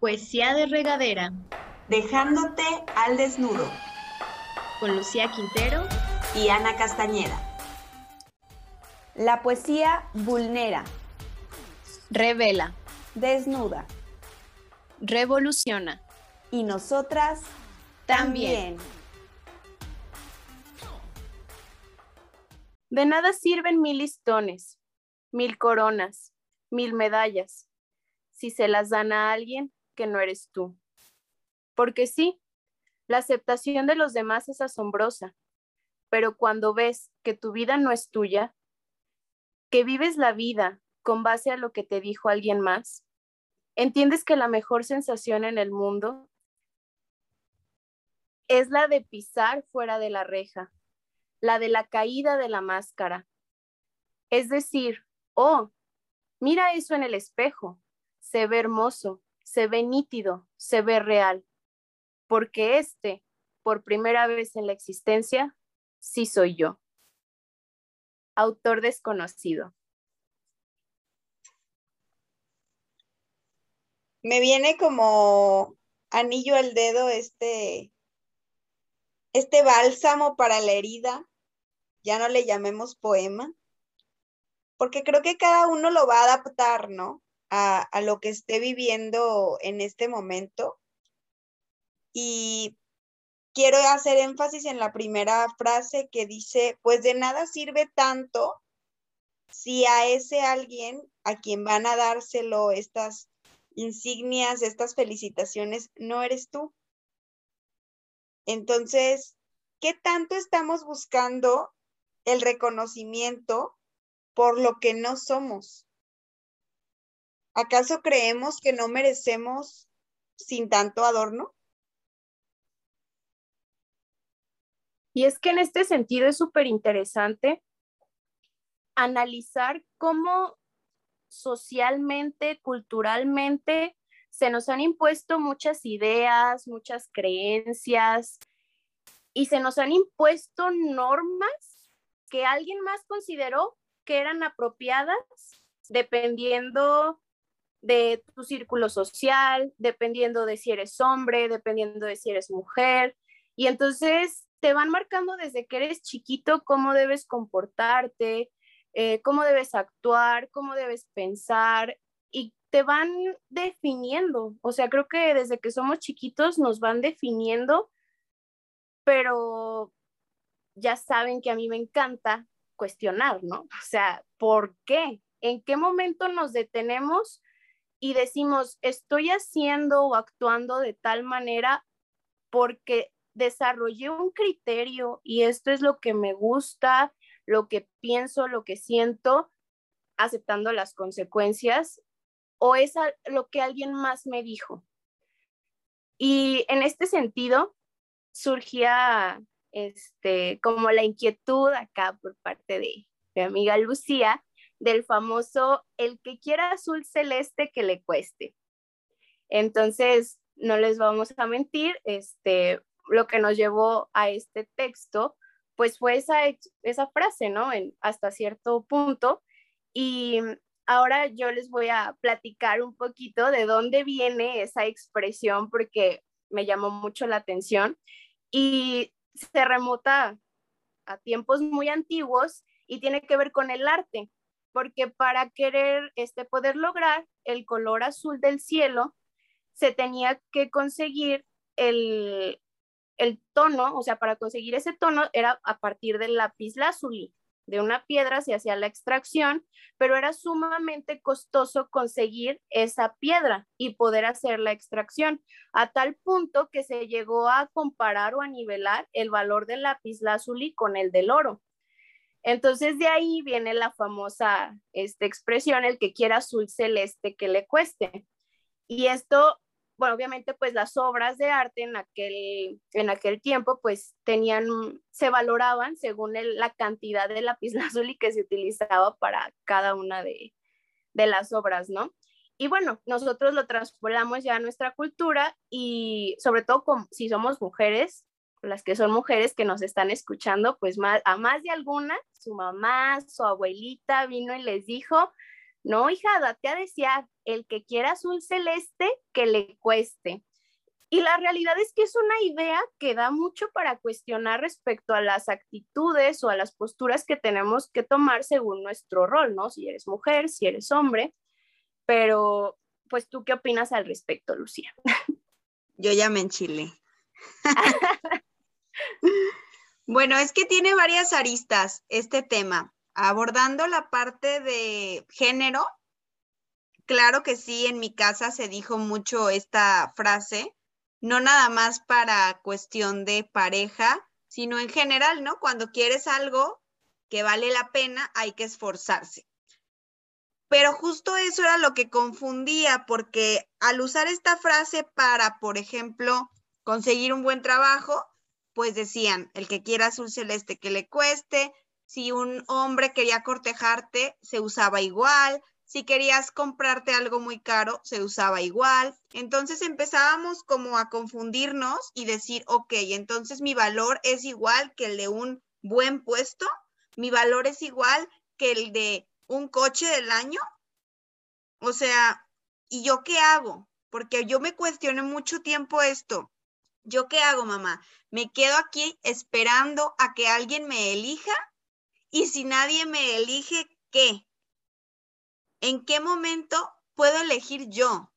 Poesía de regadera. Dejándote al desnudo. Con Lucía Quintero y Ana Castañeda. La poesía vulnera. Revela. Desnuda. Revoluciona. Y nosotras también. De nada sirven mil listones, mil coronas, mil medallas, si se las dan a alguien que no eres tú. Porque sí, la aceptación de los demás es asombrosa, pero cuando ves que tu vida no es tuya, que vives la vida con base a lo que te dijo alguien más, entiendes que la mejor sensación en el mundo es la de pisar fuera de la reja, la de la caída de la máscara. Es decir, oh, mira eso en el espejo, se ve hermoso, se ve nítido, se ve real, porque este, por primera vez en la existencia, sí soy yo. Autor desconocido. Me viene como anillo al dedo este este bálsamo para la herida, ya no le llamemos poema, porque creo que cada uno lo va a adaptar, ¿no? A, lo que esté viviendo en este momento. Y quiero hacer énfasis en la primera frase que dice, pues de nada sirve tanto si a ese alguien a quien van a dárselo estas insignias, estas felicitaciones, no eres tú. Entonces, ¿qué tanto estamos buscando el reconocimiento por lo que no somos? ¿Acaso creemos que no merecemos sin tanto adorno? Y es que en este sentido es súper interesante analizar cómo socialmente, culturalmente, se nos han impuesto muchas ideas, muchas creencias y se nos han impuesto normas que alguien más consideró que eran apropiadas dependiendo de tu círculo social, dependiendo de si eres hombre, dependiendo de si eres mujer. Y entonces te van marcando desde que eres chiquito cómo debes comportarte, eh, cómo debes actuar, cómo debes pensar y te van definiendo. O sea, creo que desde que somos chiquitos nos van definiendo, pero ya saben que a mí me encanta cuestionar, ¿no? O sea, ¿por qué? ¿En qué momento nos detenemos y decimos, estoy haciendo o actuando de tal manera porque desarrollé un criterio y esto es lo que me gusta, lo que pienso, lo que siento, aceptando las consecuencias o es lo que alguien más me dijo. Y en este sentido surgía este, como la inquietud acá por parte de mi amiga Lucía del famoso el que quiera azul celeste que le cueste. Entonces, no les vamos a mentir, este, lo que nos llevó a este texto, pues fue esa, esa frase, ¿no? Hasta cierto punto. Y ahora yo les voy a platicar un poquito de dónde viene esa expresión porque me llamó mucho la atención y se remota a tiempos muy antiguos y tiene que ver con el arte, porque para querer este, poder lograr el color azul del cielo, se tenía que conseguir el, el tono, o sea, para conseguir ese tono era a partir del lápiz lazuli de una piedra se hacía la extracción, pero era sumamente costoso conseguir esa piedra y poder hacer la extracción, a tal punto que se llegó a comparar o a nivelar el valor del lápiz lazuli con el del oro. Entonces de ahí viene la famosa esta expresión, el que quiera azul celeste que le cueste. Y esto bueno, obviamente pues las obras de arte en aquel, en aquel tiempo pues tenían, se valoraban según la cantidad de lapislázuli que se utilizaba para cada una de, de las obras, ¿no? Y bueno, nosotros lo transportamos ya a nuestra cultura y sobre todo si somos mujeres, las que son mujeres que nos están escuchando, pues más, a más de alguna, su mamá, su abuelita vino y les dijo, no, hija, date a desear, el que quiera azul celeste, que le cueste. Y la realidad es que es una idea que da mucho para cuestionar respecto a las actitudes o a las posturas que tenemos que tomar según nuestro rol, ¿no? Si eres mujer, si eres hombre, pero pues tú qué opinas al respecto, Lucía? Yo ya me enchilé. bueno, es que tiene varias aristas este tema. Abordando la parte de género, claro que sí, en mi casa se dijo mucho esta frase, no nada más para cuestión de pareja, sino en general, ¿no? Cuando quieres algo que vale la pena, hay que esforzarse. Pero justo eso era lo que confundía, porque al usar esta frase para, por ejemplo, conseguir un buen trabajo, pues decían, el que quiera azul celeste que le cueste, si un hombre quería cortejarte, se usaba igual, si querías comprarte algo muy caro, se usaba igual. Entonces empezábamos como a confundirnos y decir, ok, entonces mi valor es igual que el de un buen puesto, mi valor es igual que el de un coche del año. O sea, ¿y yo qué hago? Porque yo me cuestioné mucho tiempo esto. ¿Yo qué hago, mamá? ¿Me quedo aquí esperando a que alguien me elija? Y si nadie me elige, ¿qué? ¿en qué momento puedo elegir yo?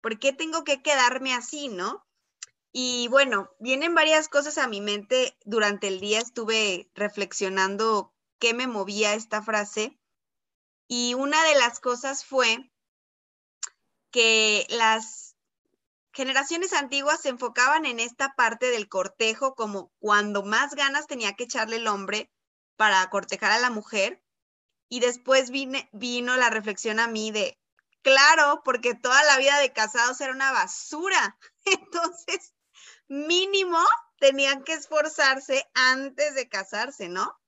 ¿Por qué tengo que quedarme así, no? Y bueno, vienen varias cosas a mi mente. Durante el día estuve reflexionando qué me movía esta frase. Y una de las cosas fue que las generaciones antiguas se enfocaban en esta parte del cortejo como cuando más ganas tenía que echarle el hombre para cortejar a la mujer y después vino la reflexión a mí de, claro, porque toda la vida de casados era una basura. Entonces, mínimo tenían que esforzarse antes de casarse, ¿no?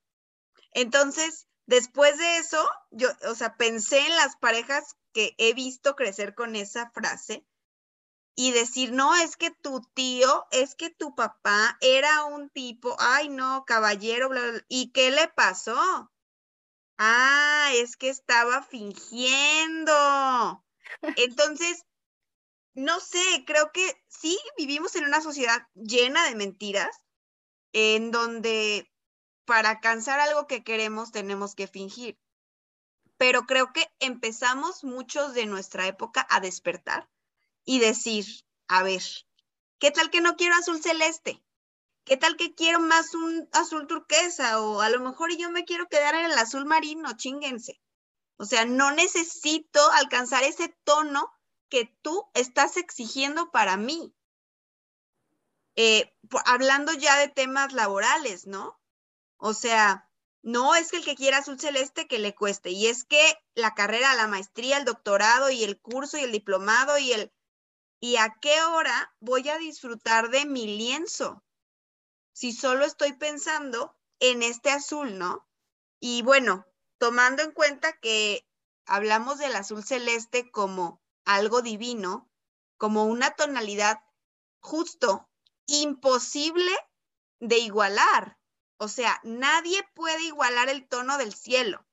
Entonces, después de eso, yo, o sea, pensé en las parejas que he visto crecer con esa frase y decir, no, es que tu tío, es que tu papá era un tipo, ay, no, caballero, bla, bla, ¿y qué le pasó? Ah, es que estaba fingiendo. Entonces, no sé, creo que sí vivimos en una sociedad llena de mentiras, en donde para alcanzar algo que queremos tenemos que fingir. Pero creo que empezamos muchos de nuestra época a despertar y decir, a ver, ¿qué tal que no quiero azul celeste? ¿Qué tal que quiero más un azul turquesa? O a lo mejor yo me quiero quedar en el azul marino, chinguense. O sea, no necesito alcanzar ese tono que tú estás exigiendo para mí. Eh, hablando ya de temas laborales, ¿no? O sea, no es que el que quiera azul celeste que le cueste. Y es que la carrera, la maestría, el doctorado y el curso y el diplomado y el... ¿Y a qué hora voy a disfrutar de mi lienzo? si solo estoy pensando en este azul, ¿no? Y bueno, tomando en cuenta que hablamos del azul celeste como algo divino, como una tonalidad justo, imposible de igualar. O sea, nadie puede igualar el tono del cielo.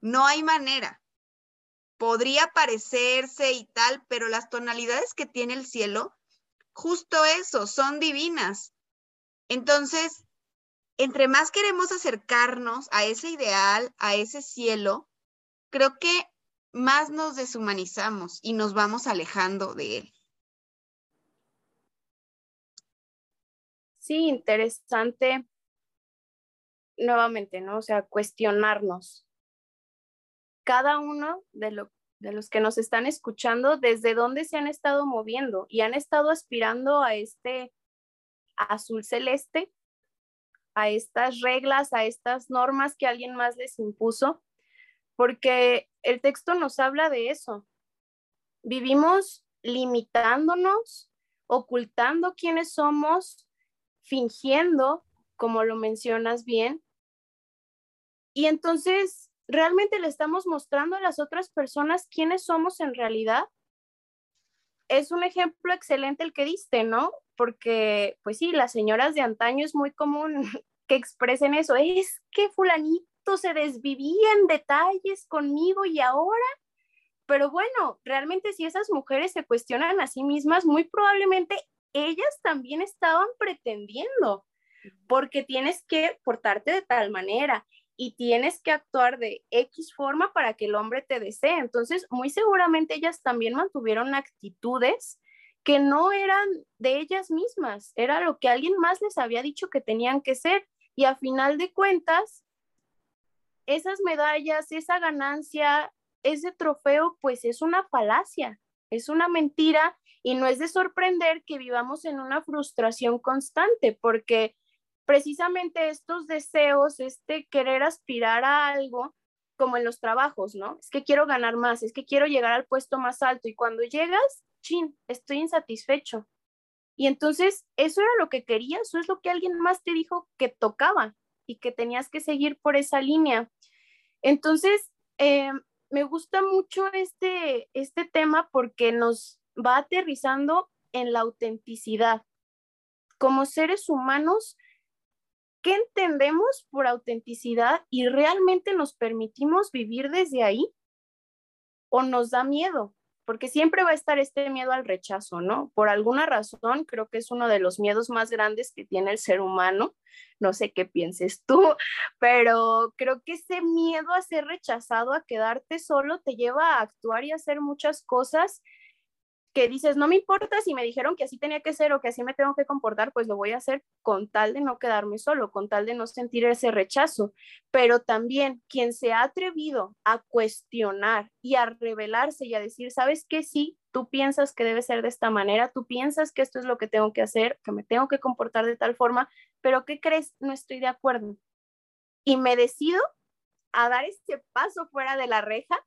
No hay manera. Podría parecerse y tal, pero las tonalidades que tiene el cielo, justo eso, son divinas. Entonces, entre más queremos acercarnos a ese ideal, a ese cielo, creo que más nos deshumanizamos y nos vamos alejando de él. Sí, interesante nuevamente, ¿no? O sea, cuestionarnos. Cada uno de, los que nos están escuchando, desde dónde se han estado moviendo y han estado aspirando a este azul celeste, a estas reglas, a estas normas que alguien más les impuso, porque el texto nos habla de eso. Vivimos limitándonos, ocultando quiénes somos, fingiendo, como lo mencionas bien. Y entonces, ¿realmente le estamos mostrando a las otras personas quiénes somos en realidad? Es un ejemplo excelente el que diste, ¿no? porque pues sí, las señoras de antaño es muy común que expresen eso, es que fulanito se desvivía en detalles conmigo y ahora Pero bueno, realmente si esas mujeres se cuestionan a sí mismas, muy probablemente ellas también estaban pretendiendo, porque tienes que portarte de tal manera y tienes que actuar de X forma para que el hombre te desee. Entonces, muy seguramente ellas también mantuvieron actitudes que no eran de ellas mismas, era lo que alguien más les había dicho que tenían que ser. Y a final de cuentas, esas medallas, esa ganancia, ese trofeo, pues es una falacia, es una mentira y no es de sorprender que vivamos en una frustración constante, porque precisamente estos deseos, este querer aspirar a algo, como en los trabajos, ¿no? Es que quiero ganar más, es que quiero llegar al puesto más alto y cuando llegas, chin, estoy insatisfecho. Y entonces eso era lo que querías, eso es lo que alguien más te dijo que tocaba y que tenías que seguir por esa línea. Entonces, eh, me gusta mucho este, este tema porque nos va aterrizando en la autenticidad. Como seres humanos, ¿qué entendemos por autenticidad y realmente nos permitimos vivir desde ahí? ¿O nos da miedo? Porque siempre va a estar este miedo al rechazo, ¿no? Por alguna razón, creo que es uno de los miedos más grandes que tiene el ser humano. No sé qué pienses tú, pero creo que ese miedo a ser rechazado, a quedarte solo, te lleva a actuar y a hacer muchas cosas que dices, no me importa si me dijeron que así tenía que ser o que así me tengo que comportar, pues lo voy a hacer con tal de no quedarme solo, con tal de no sentir ese rechazo. Pero también quien se ha atrevido a cuestionar y a revelarse y a decir, sabes que sí, tú piensas que debe ser de esta manera, tú piensas que esto es lo que tengo que hacer, que me tengo que comportar de tal forma, pero ¿qué crees? No estoy de acuerdo. Y me decido a dar este paso fuera de la reja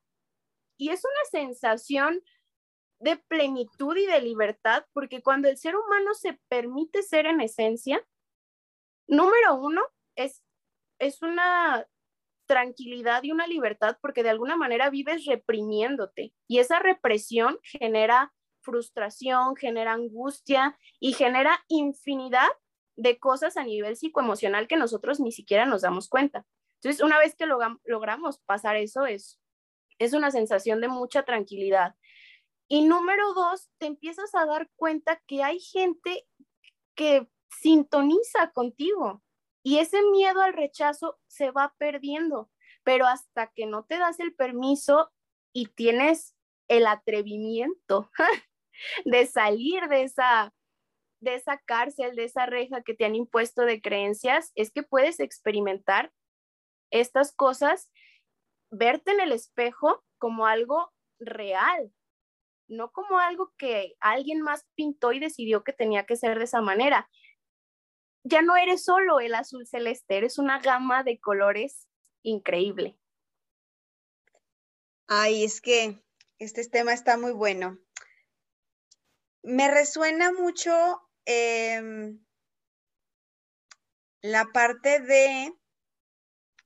y es una sensación de plenitud y de libertad, porque cuando el ser humano se permite ser en esencia, número uno, es, es una tranquilidad y una libertad porque de alguna manera vives reprimiéndote y esa represión genera frustración, genera angustia y genera infinidad de cosas a nivel psicoemocional que nosotros ni siquiera nos damos cuenta. Entonces, una vez que logramos pasar eso, es, es una sensación de mucha tranquilidad. Y número dos, te empiezas a dar cuenta que hay gente que sintoniza contigo y ese miedo al rechazo se va perdiendo, pero hasta que no te das el permiso y tienes el atrevimiento de salir de esa de esa cárcel, de esa reja que te han impuesto de creencias, es que puedes experimentar estas cosas, verte en el espejo como algo real, no como algo que alguien más pintó y decidió que tenía que ser de esa manera. Ya no eres solo el azul celeste, eres una gama de colores increíble. Ay, es que este tema está muy bueno. Me resuena mucho em, la parte de...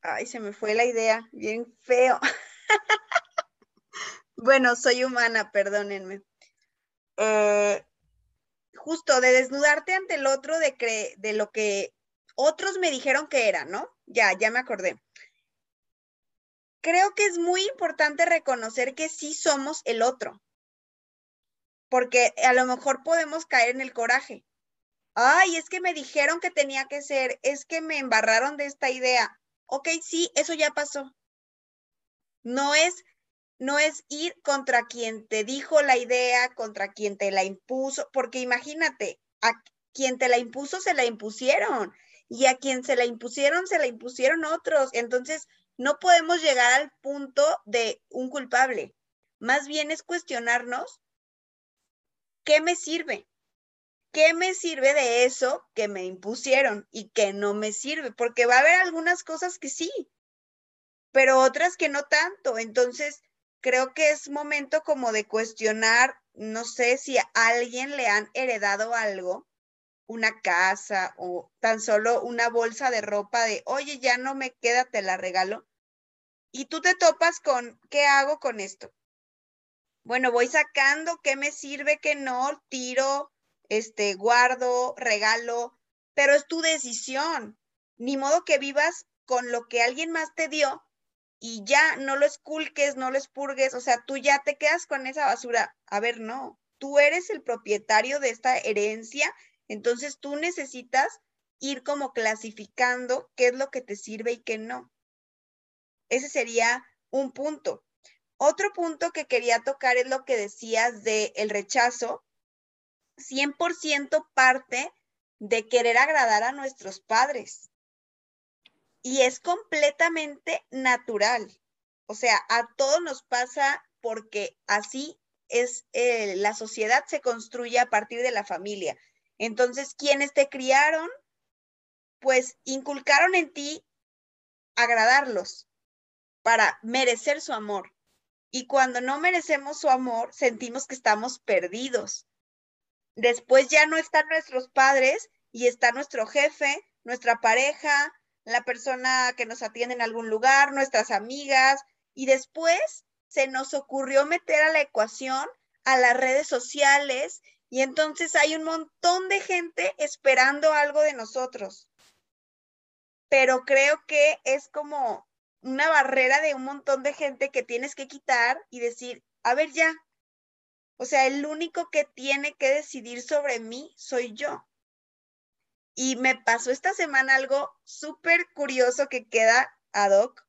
Ay, se me fue la idea, bien feo. Bueno, soy humana, perdónenme. Eh, justo de desnudarte ante el otro de, de lo que otros me dijeron que era, ¿no? Ya, ya me acordé. Creo que es muy importante reconocer que sí somos el otro, porque a lo mejor podemos caer en el coraje. Ay, es que me dijeron que tenía que ser, es que me embarraron de esta idea. Ok, sí, eso ya pasó. No es no es ir contra quien te dijo la idea, contra quien te la impuso, porque imagínate, a quien te la impuso se la impusieron y a quien se la impusieron se la impusieron otros. Entonces, no podemos llegar al punto de un culpable. Más bien es cuestionarnos, ¿qué me sirve? ¿Qué me sirve de eso que me impusieron y que no me sirve? Porque va a haber algunas cosas que sí, pero otras que no tanto. Entonces, creo que es momento como de cuestionar, no sé si a alguien le han heredado algo, una casa o tan solo una bolsa de ropa de, oye, ya no me queda, te la regalo. Y tú te topas con, ¿qué hago con esto? Bueno, voy sacando qué me sirve, qué no, tiro, este, guardo, regalo, pero es tu decisión. Ni modo que vivas con lo que alguien más te dio y ya no lo esculques, no lo expurgues, o sea, tú ya te quedas con esa basura. A ver, no, tú eres el propietario de esta herencia, entonces tú necesitas ir como clasificando qué es lo que te sirve y qué no. Ese sería un punto. Otro punto que quería tocar es lo que decías de el rechazo. 100% parte de querer agradar a nuestros padres. Y es completamente natural. O sea, a todos nos pasa porque así es, eh, la sociedad se construye a partir de la familia. Entonces, quienes te criaron, pues inculcaron en ti agradarlos para merecer su amor. Y cuando no merecemos su amor, sentimos que estamos perdidos. Después ya no están nuestros padres y está nuestro jefe, nuestra pareja, la persona que nos atiende en algún lugar, nuestras amigas. Y después se nos ocurrió meter a la ecuación a las redes sociales y entonces hay un montón de gente esperando algo de nosotros. Pero creo que es como una barrera de un montón de gente que tienes que quitar y decir, a ver ya, o sea, el único que tiene que decidir sobre mí soy yo. Y me pasó esta semana algo súper curioso que queda ad hoc,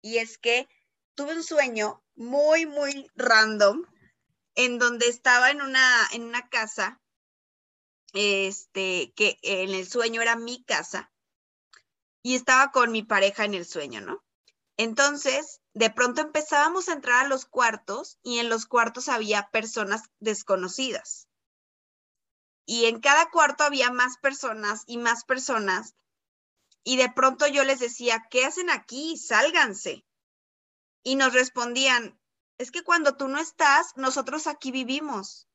y es que tuve un sueño muy, muy random, en donde estaba en una, en una casa, este, que en el sueño era mi casa, y estaba con mi pareja en el sueño, ¿no? Entonces, de pronto empezábamos a entrar a los cuartos y en los cuartos había personas desconocidas. Y en cada cuarto había más personas y más personas. Y de pronto yo les decía, ¿qué hacen aquí? Sálganse. Y nos respondían, es que cuando tú no estás, nosotros aquí vivimos.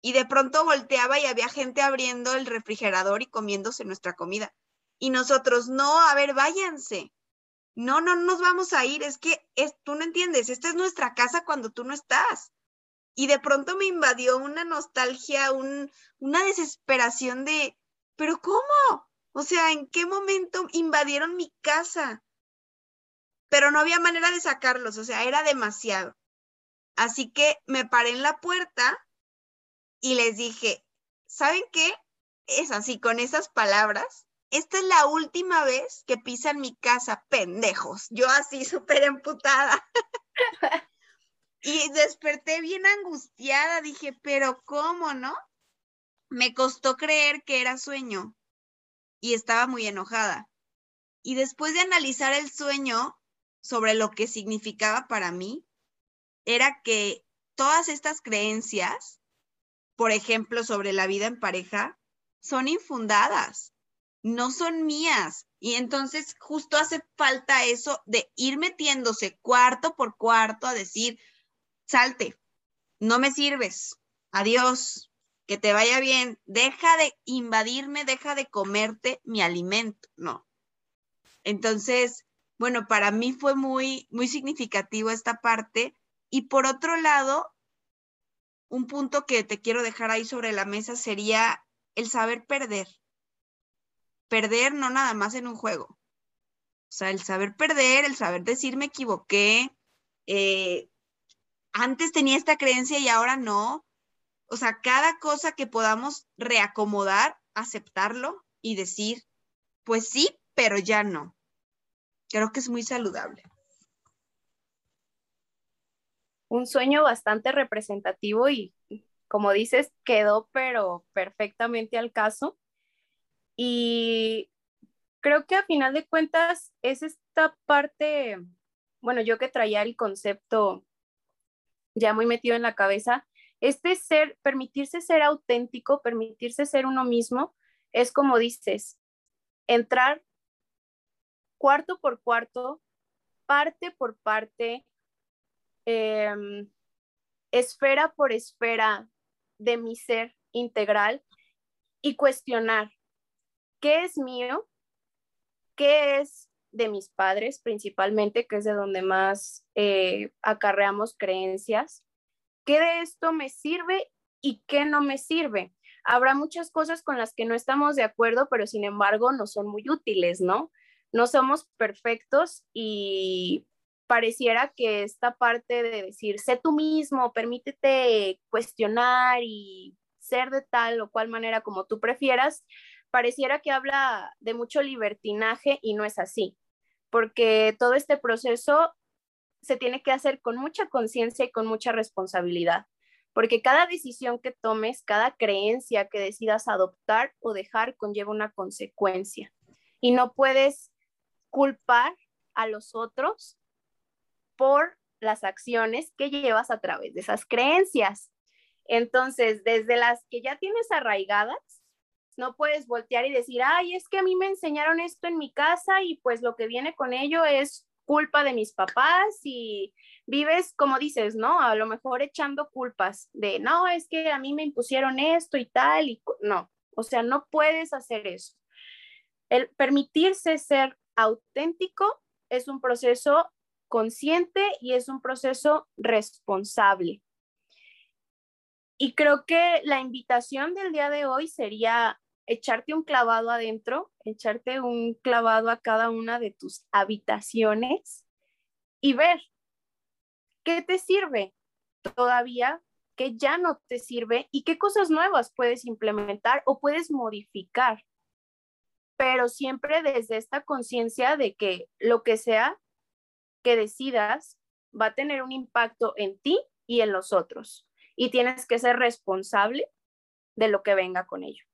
Y de pronto volteaba y había gente abriendo el refrigerador y comiéndose nuestra comida. Y nosotros, no, a ver, váyanse no, no nos vamos a ir, es que es, tú no entiendes, esta es nuestra casa cuando tú no estás. Y de pronto me invadió una nostalgia, una desesperación de, pero ¿cómo? O sea, ¿en qué momento invadieron mi casa? Pero no había manera de sacarlos, o sea, era demasiado. Así que me paré en la puerta y les dije, ¿saben qué? Es así, con esas palabras, esta es la última vez que pisan mi casa, pendejos. Yo así súper emputada. y desperté bien angustiada, dije, pero ¿cómo, no? Me costó creer que era sueño y estaba muy enojada. Y después de analizar el sueño sobre lo que significaba para mí, era que todas estas creencias, por ejemplo, sobre la vida en pareja, son infundadas no son mías. Y entonces justo hace falta eso de ir metiéndose cuarto por cuarto a decir, salte, no me sirves, adiós, que te vaya bien, deja de invadirme, deja de comerte mi alimento, no. Entonces, bueno, para mí fue muy, muy significativo esta parte. Y por otro lado, un punto que te quiero dejar ahí sobre la mesa sería el saber perder perder no nada más en un juego. O sea, el saber perder, el saber decir me equivoqué, eh, antes tenía esta creencia y ahora no. O sea, cada cosa que podamos reacomodar, aceptarlo y decir, pues sí, pero ya no. Creo que es muy saludable. Un sueño bastante representativo y, como dices, quedó pero perfectamente al caso. Y creo que a final de cuentas es esta parte, bueno, yo que traía el concepto ya muy metido en la cabeza, este ser, permitirse ser auténtico, permitirse ser uno mismo, es como dices, entrar cuarto por cuarto, parte por parte, em, esfera por esfera de mi ser integral y cuestionar qué es mío, qué es de mis padres principalmente, que es de donde más eh, acarreamos creencias, qué de esto me sirve y qué no me sirve. Habrá muchas cosas con las que no estamos de acuerdo, pero sin embargo no son muy útiles, ¿no? no somos perfectos y pareciera que esta parte de decir, sé tú mismo, permítete cuestionar y ser de tal o cual manera como tú prefieras, pareciera que habla de mucho libertinaje y no es así, porque todo este proceso se tiene que hacer con mucha conciencia y con mucha responsabilidad, porque cada decisión que tomes, cada creencia que decidas adoptar o dejar conlleva una consecuencia y no puedes culpar a los otros por las acciones que llevas a través de esas creencias. Entonces, desde las que ya tienes arraigadas, no puedes voltear y decir, ay, es que a mí me enseñaron esto en mi casa y pues lo que viene con ello es culpa de mis papás y vives, como dices, ¿no? A lo mejor echando culpas de, no, es que a mí me impusieron esto y tal, y no, o sea, no puedes hacer eso. El permitirse ser auténtico es un proceso consciente y es un proceso responsable. Y creo que la invitación del día de hoy sería echarte un clavado adentro, echarte un clavado a cada una de tus habitaciones y ver qué te sirve todavía, qué ya no te sirve y qué cosas nuevas puedes implementar o puedes modificar. Pero siempre desde esta conciencia de que lo que sea que decidas va a tener un impacto en ti y en los otros. Y tienes que ser responsable de lo que venga con ello.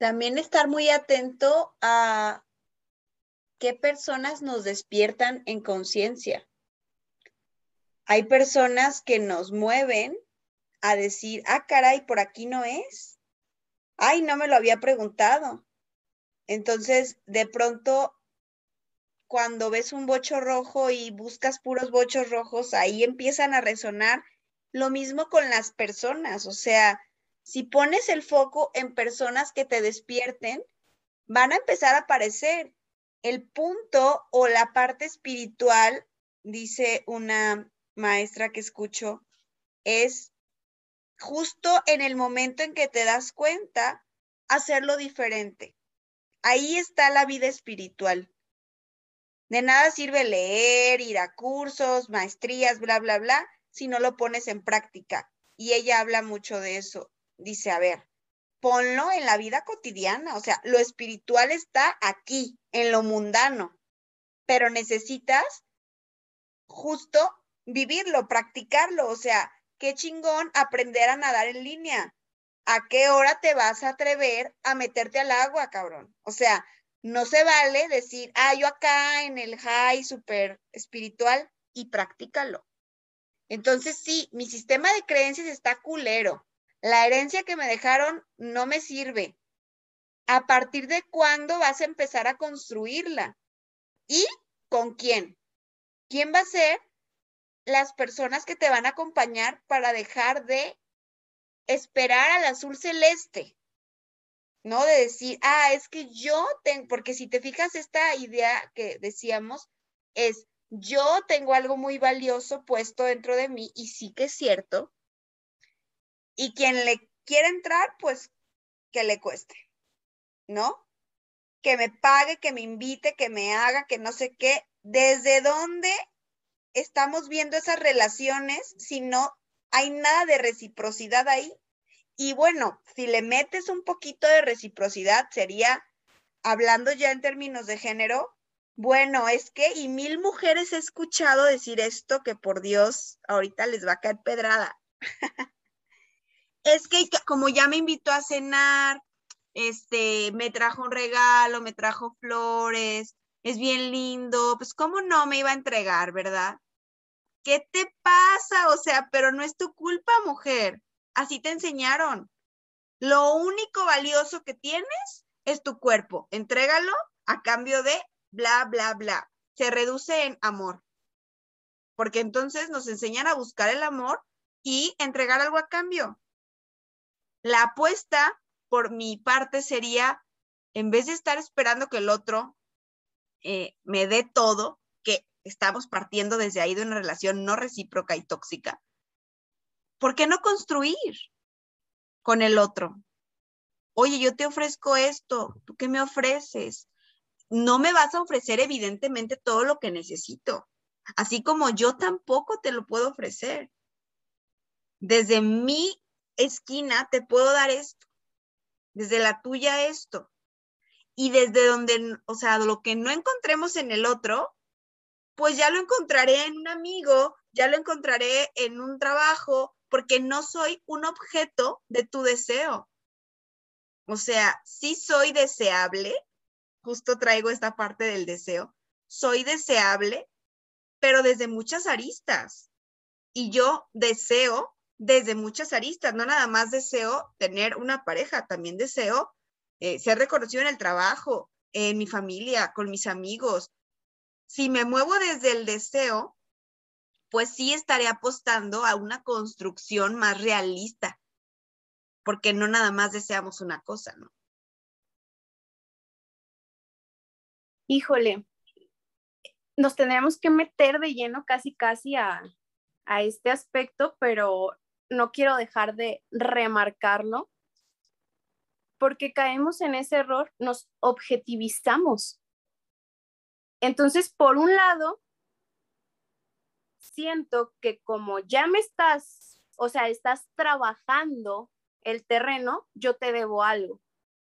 También estar muy atento a qué personas nos despiertan en conciencia. Hay personas que nos mueven a decir, ah, caray, por aquí no es. Ay, no me lo había preguntado. Entonces, de pronto, cuando ves un bocho rojo y buscas puros bochos rojos, ahí empiezan a resonar lo mismo con las personas. O sea, si pones el foco en personas que te despierten, van a empezar a aparecer. El punto o la parte espiritual, dice una maestra que escucho, es justo en el momento en que te das cuenta, hacerlo diferente. Ahí está la vida espiritual. De nada sirve leer, ir a cursos, maestrías, bla, bla, bla, si no lo pones en práctica. Y ella habla mucho de eso dice, a ver, ponlo en la vida cotidiana, o sea, lo espiritual está aquí, en lo mundano, pero necesitas justo vivirlo, practicarlo, o sea, qué chingón aprender a nadar en línea. ¿A qué hora te vas a atrever a meterte al agua, cabrón? O sea, no se vale decir, ah, yo acá en el high super espiritual y practícalo. Entonces, sí, mi sistema de creencias está culero la herencia que me dejaron no me sirve. ¿A partir de cuándo vas a empezar a construirla? ¿Y con quién? ¿Quién va a ser las personas que te van a acompañar para dejar de esperar al azul celeste? ¿No? De decir, ah, es que yo tengo, porque si te fijas, esta idea que decíamos es, yo tengo algo muy valioso puesto dentro de mí y sí que es cierto, y quien le quiere entrar, pues que le cueste, ¿no? Que me pague, que me invite, que me haga, que no sé qué. ¿Desde dónde estamos viendo esas relaciones si no hay nada de reciprocidad ahí? Y bueno, si le metes un poquito de reciprocidad, sería, hablando ya en términos de género, bueno, es que, y mil mujeres he escuchado decir esto, que por Dios, ahorita les va a caer pedrada. es que como ya me invitó a cenar, este, me trajo un regalo, me trajo flores, es bien lindo, pues cómo no me iba a entregar, ¿verdad? ¿Qué te pasa? O sea, pero no es tu culpa, mujer. Así te enseñaron. Lo único valioso que tienes es tu cuerpo. Entrégalo a cambio de bla, bla, bla. Se reduce en amor. Porque entonces nos enseñan a buscar el amor y entregar algo a cambio. La apuesta por mi parte sería, en vez de estar esperando que el otro eh, me dé todo, que estamos partiendo desde ahí de una relación no recíproca y tóxica, ¿por qué no construir con el otro? oye, yo te ofrezco esto, ¿tú qué me ofreces? No me vas a ofrecer evidentemente todo lo que necesito, así como yo tampoco te lo puedo ofrecer. Desde mi esquina te puedo dar esto, desde la tuya esto. Y desde donde, o sea, lo que no encontremos en el otro, pues ya lo encontraré en un amigo, ya lo encontraré en un trabajo, porque no soy un objeto de tu deseo. O sea, sí soy deseable, justo traigo esta parte del deseo, soy deseable, pero desde muchas aristas. Y yo deseo desde muchas aristas, no nada más deseo tener una pareja, también deseo eh, ser reconocido en el trabajo, en mi familia, con mis amigos. Si me muevo desde el deseo, pues sí estaré apostando a una construcción más realista, porque no nada más deseamos una cosa, ¿no? Híjole, nos tendremos que meter de lleno casi, casi a, a este aspecto, pero no quiero dejar de remarcarlo, porque caemos en ese error, nos objetivizamos. Entonces, por un lado, siento que como ya me estás, o sea, estás trabajando el terreno, yo te debo algo.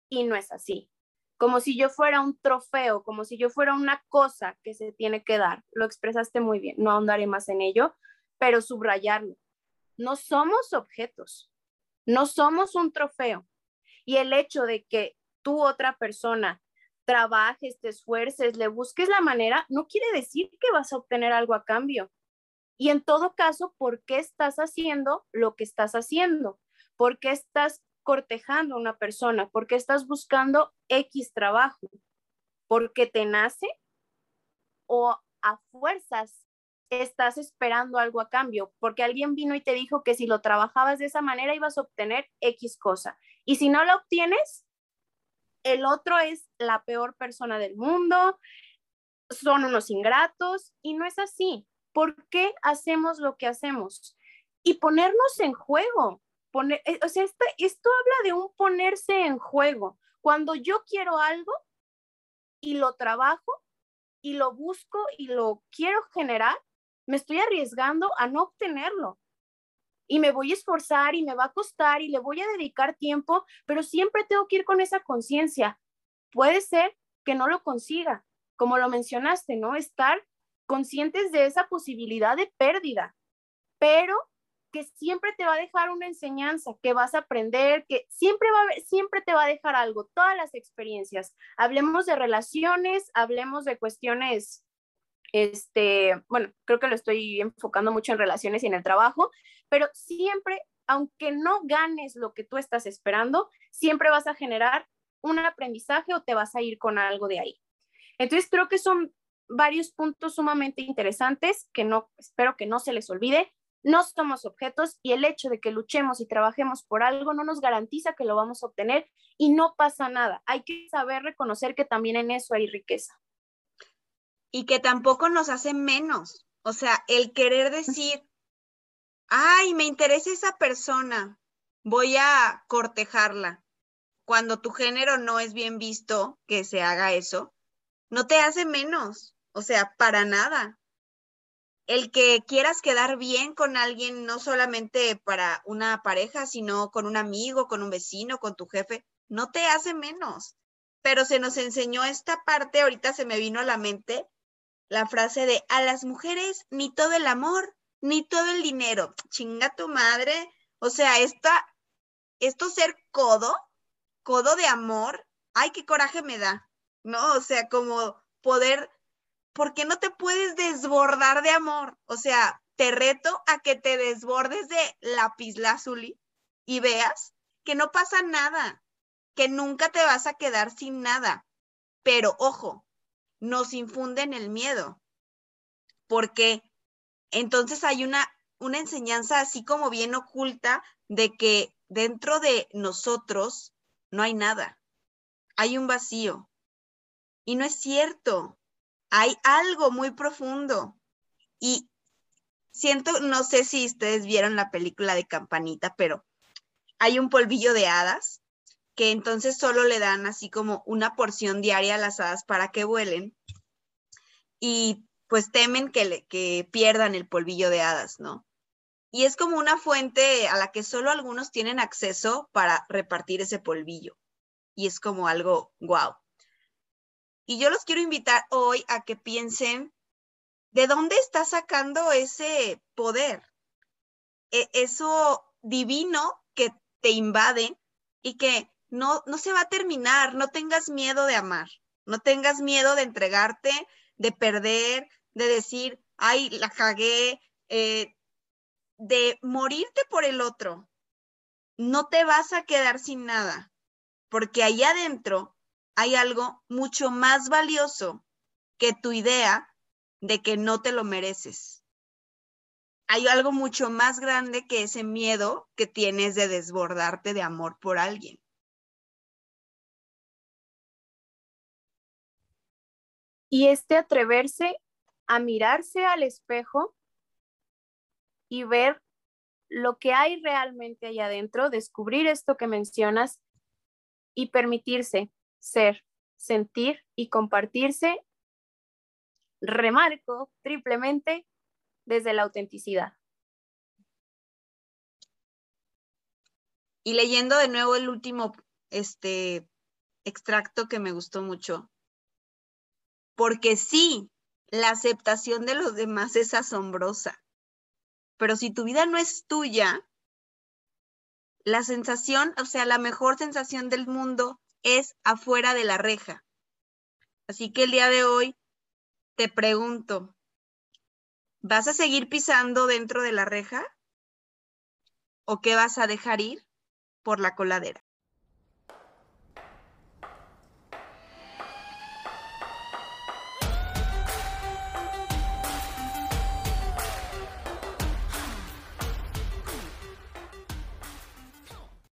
Y no es así. Como si yo fuera un trofeo, como si yo fuera una cosa que se tiene que dar. Lo expresaste muy bien, no ahondaré más en ello, pero subrayarlo no somos objetos, no somos un trofeo. Y el hecho de que tú, otra persona, trabajes, te esfuerces, le busques la manera, no quiere decir que vas a obtener algo a cambio. Y en todo caso, ¿por qué estás haciendo lo que estás haciendo? ¿Por qué estás cortejando a una persona? ¿Por qué estás buscando X trabajo? ¿Porque te nace? ¿O a fuerzas estás esperando algo a cambio, porque alguien vino y te dijo que si lo trabajabas de esa manera ibas a obtener X cosa. Y si no la obtienes, el otro es la peor persona del mundo, son unos ingratos y no es así. ¿Por qué hacemos lo que hacemos? Y ponernos en juego. Poner, eh, o sea, esto, esto habla de un ponerse en juego. Cuando yo quiero algo y lo trabajo y lo busco y lo quiero generar, me estoy arriesgando a no obtenerlo. Y me voy a esforzar y me va a costar y le voy a dedicar tiempo, pero siempre tengo que ir con esa conciencia. Puede ser que no lo consiga, como lo mencionaste, ¿no? Estar conscientes de esa posibilidad de pérdida, pero que siempre te va a dejar una enseñanza, que vas a aprender, que siempre va siempre te va a dejar algo, todas las experiencias. Hablemos de relaciones, hablemos de cuestiones este, bueno, creo que lo estoy enfocando mucho en relaciones y en el trabajo, pero siempre, aunque no ganes lo que tú estás esperando, siempre vas a generar un aprendizaje o te vas a ir con algo de ahí. Entonces, creo que son varios puntos sumamente interesantes que no, espero que no se les olvide. No somos objetos y el hecho de que luchemos y trabajemos por algo no nos garantiza que lo vamos a obtener y no pasa nada. Hay que saber reconocer que también en eso hay riqueza y que tampoco nos hace menos. O sea, el querer decir, ay, me interesa esa persona, voy a cortejarla. Cuando tu género no es bien visto que se haga eso, no te hace menos. O sea, para nada. El que quieras quedar bien con alguien, no solamente para una pareja, sino con un amigo, con un vecino, con tu jefe, no te hace menos. Pero se nos enseñó esta parte, ahorita se me vino a la mente, la frase de a las mujeres ni todo el amor, ni todo el dinero. Chinga tu madre. O sea, esta, esto ser codo, codo de amor, ay, qué coraje me da, ¿no? O sea, como poder, ¿por qué no te puedes desbordar de amor? O sea, te reto a que te desbordes de lazuli y veas que no pasa nada, que nunca te vas a quedar sin nada. Pero ojo, nos infunden el miedo, porque entonces hay una, una enseñanza así como bien oculta de que dentro de nosotros no hay nada, hay un vacío. Y no es cierto, hay algo muy profundo. Y siento, no sé si ustedes vieron la película de Campanita, pero hay un polvillo de hadas que entonces solo le dan así como una porción diaria a las hadas para que vuelen y pues temen que, que pierdan el polvillo de hadas, ¿no? Y es como una fuente a la que solo algunos tienen acceso para repartir ese polvillo. Y es como algo guau. Y yo los quiero invitar hoy a que piensen de dónde está sacando ese poder, e, eso divino que te invade y que no, no se va a terminar, no tengas miedo de amar, no tengas miedo de entregarte, de perder, de decir, ay, la cagué, eh, de morirte por el otro. No te vas a quedar sin nada, porque ahí adentro hay algo mucho más valioso que tu idea de que no te lo mereces. Hay algo mucho más grande que ese miedo que tienes de desbordarte de amor por alguien. Y este atreverse a mirarse al espejo y ver lo que hay realmente allá adentro, descubrir esto que mencionas y permitirse ser, sentir y compartirse, remarco triplemente desde la autenticidad. Y leyendo de nuevo el último este extracto que me gustó mucho, porque sí, la aceptación de los demás es asombrosa, pero si tu vida no es tuya, la sensación, o sea, la mejor sensación del mundo es afuera de la reja. Así que el día de hoy te pregunto, ¿vas a seguir pisando dentro de la reja? ¿O qué vas a dejar ir por la coladera?